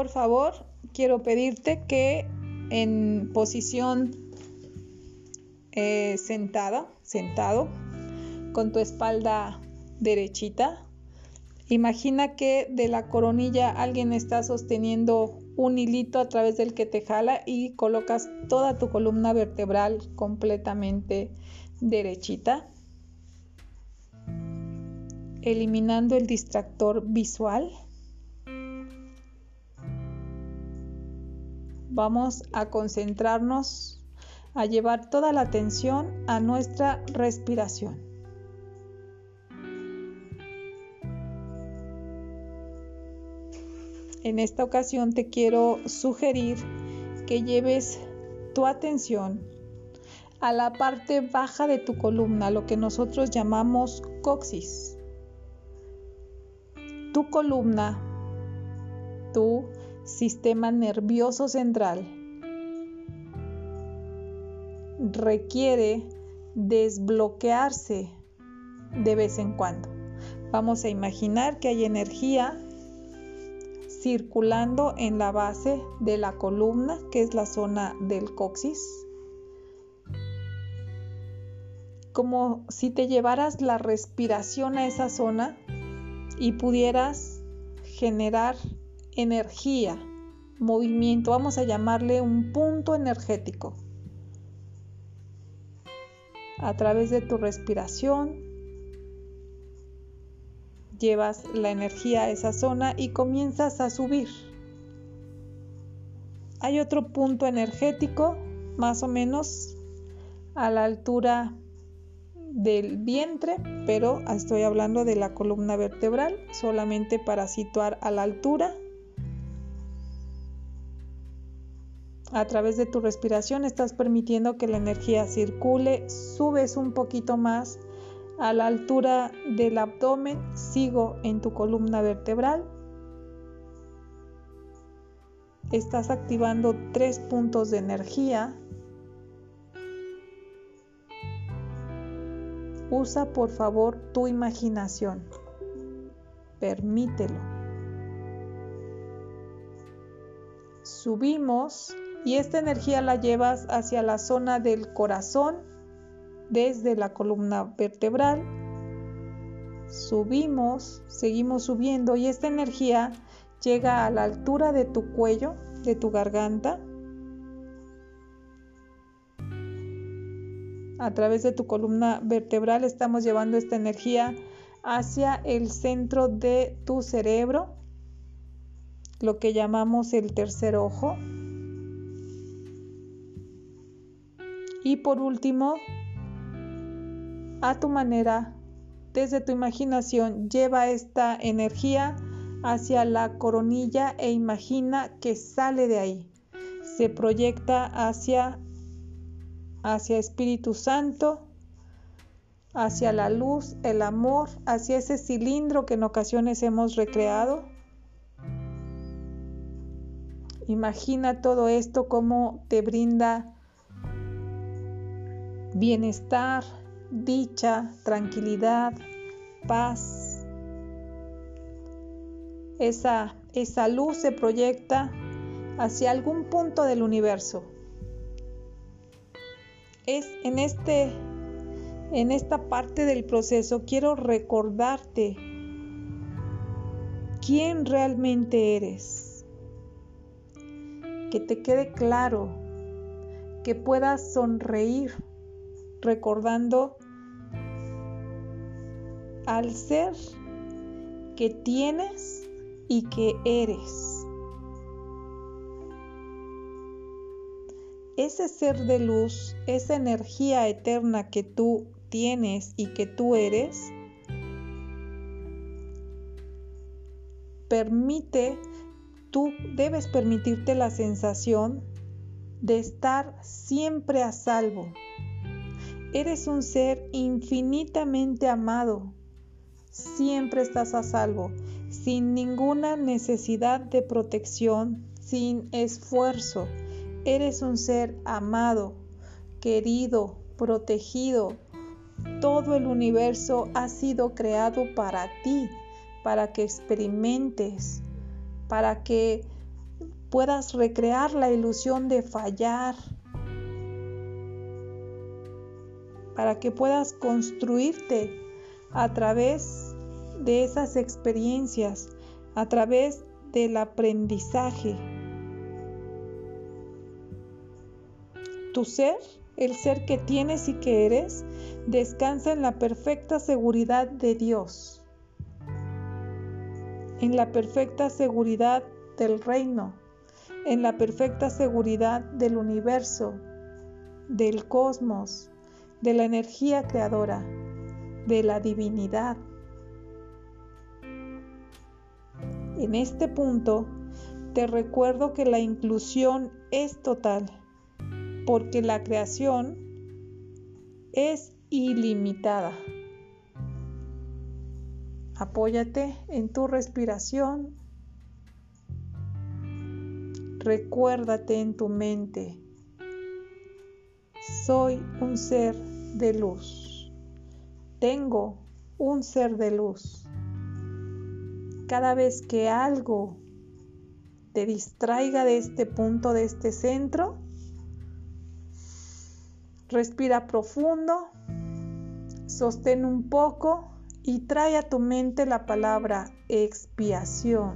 por favor, quiero pedirte que en posición eh, sentada, sentado, con tu espalda derechita, imagina que de la coronilla alguien está sosteniendo un hilito a través del que te jala y colocas toda tu columna vertebral completamente derechita, eliminando el distractor visual. Vamos a concentrarnos, a llevar toda la atención a nuestra respiración. En esta ocasión te quiero sugerir que lleves tu atención a la parte baja de tu columna, lo que nosotros llamamos coxis. Tu columna, tu sistema nervioso central, requiere desbloquearse de vez en cuando. Vamos a imaginar que hay energía circulando en la base de la columna, que es la zona del coxis. Como si te llevaras la respiración a esa zona y pudieras generar energía, movimiento, vamos a llamarle un punto energético. A través de tu respiración, llevas la energía a esa zona y comienzas a subir. Hay otro punto energético, más o menos a la altura del vientre, pero estoy hablando de la columna vertebral, solamente para situar a la altura. A través de tu respiración estás permitiendo que la energía circule, subes un poquito más a la altura del abdomen, sigo en tu columna vertebral. Estás activando tres puntos de energía. Usa por favor tu imaginación. Permítelo. Subimos y esta energía la llevas hacia la zona del corazón desde la columna vertebral. Subimos, seguimos subiendo y esta energía llega a la altura de tu cuello, de tu garganta. A través de tu columna vertebral estamos llevando esta energía hacia el centro de tu cerebro, lo que llamamos el tercer ojo. Y por último, a tu manera, desde tu imaginación, lleva esta energía hacia la coronilla e imagina que sale de ahí. Se proyecta hacia hacia Espíritu Santo, hacia la luz, el amor, hacia ese cilindro que en ocasiones hemos recreado. Imagina todo esto como te brinda bienestar, dicha, tranquilidad, paz. Esa, esa luz se proyecta hacia algún punto del universo. Es en este en esta parte del proceso quiero recordarte quién realmente eres. Que te quede claro, que puedas sonreír recordando al ser que tienes y que eres. Ese ser de luz, esa energía eterna que tú tienes y que tú eres, permite, tú debes permitirte la sensación de estar siempre a salvo. Eres un ser infinitamente amado siempre estás a salvo, sin ninguna necesidad de protección, sin esfuerzo. Eres un ser amado, querido, protegido. Todo el universo ha sido creado para ti, para que experimentes, para que puedas recrear la ilusión de fallar, para que puedas construirte a través de esas experiencias, a través del aprendizaje. Tu ser, el ser que tienes y que eres, descansa en la perfecta seguridad de Dios, en la perfecta seguridad del reino, en la perfecta seguridad del universo, del cosmos, de la energía creadora, de la divinidad. En este punto, te recuerdo que la inclusión es total, porque la creación es ilimitada. Apóyate en tu respiración. Recuérdate en tu mente. Soy un ser de luz. Tengo un ser de luz. Cada vez que algo te distraiga de este punto, de este centro, respira profundo, sostén un poco y trae a tu mente la palabra expiación.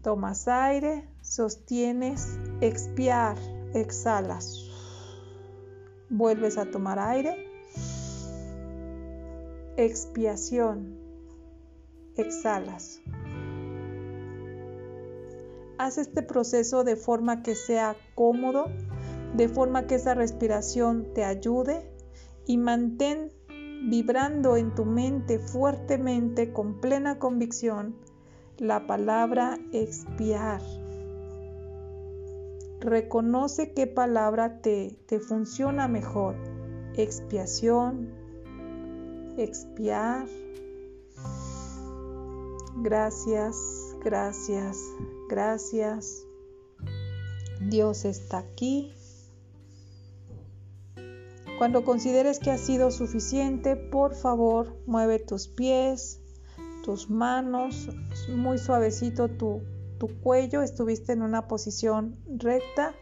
Tomas aire, sostienes, expiar, exhalas. Vuelves a tomar aire. Expiación. Exhalas. Haz este proceso de forma que sea cómodo, de forma que esa respiración te ayude y mantén vibrando en tu mente fuertemente con plena convicción la palabra expiar. Reconoce qué palabra te, te funciona mejor. Expiación, expiar. Gracias, gracias, gracias. Dios está aquí. Cuando consideres que ha sido suficiente, por favor, mueve tus pies, tus manos, muy suavecito tu, tu cuello, estuviste en una posición recta,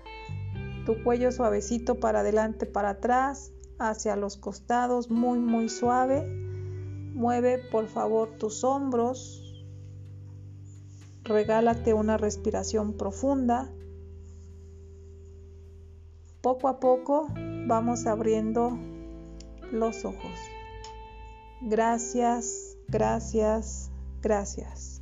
tu cuello suavecito para adelante, para atrás, hacia los costados, muy, muy suave. Mueve por favor tus hombros. Regálate una respiración profunda. Poco a poco vamos abriendo los ojos. Gracias, gracias, gracias.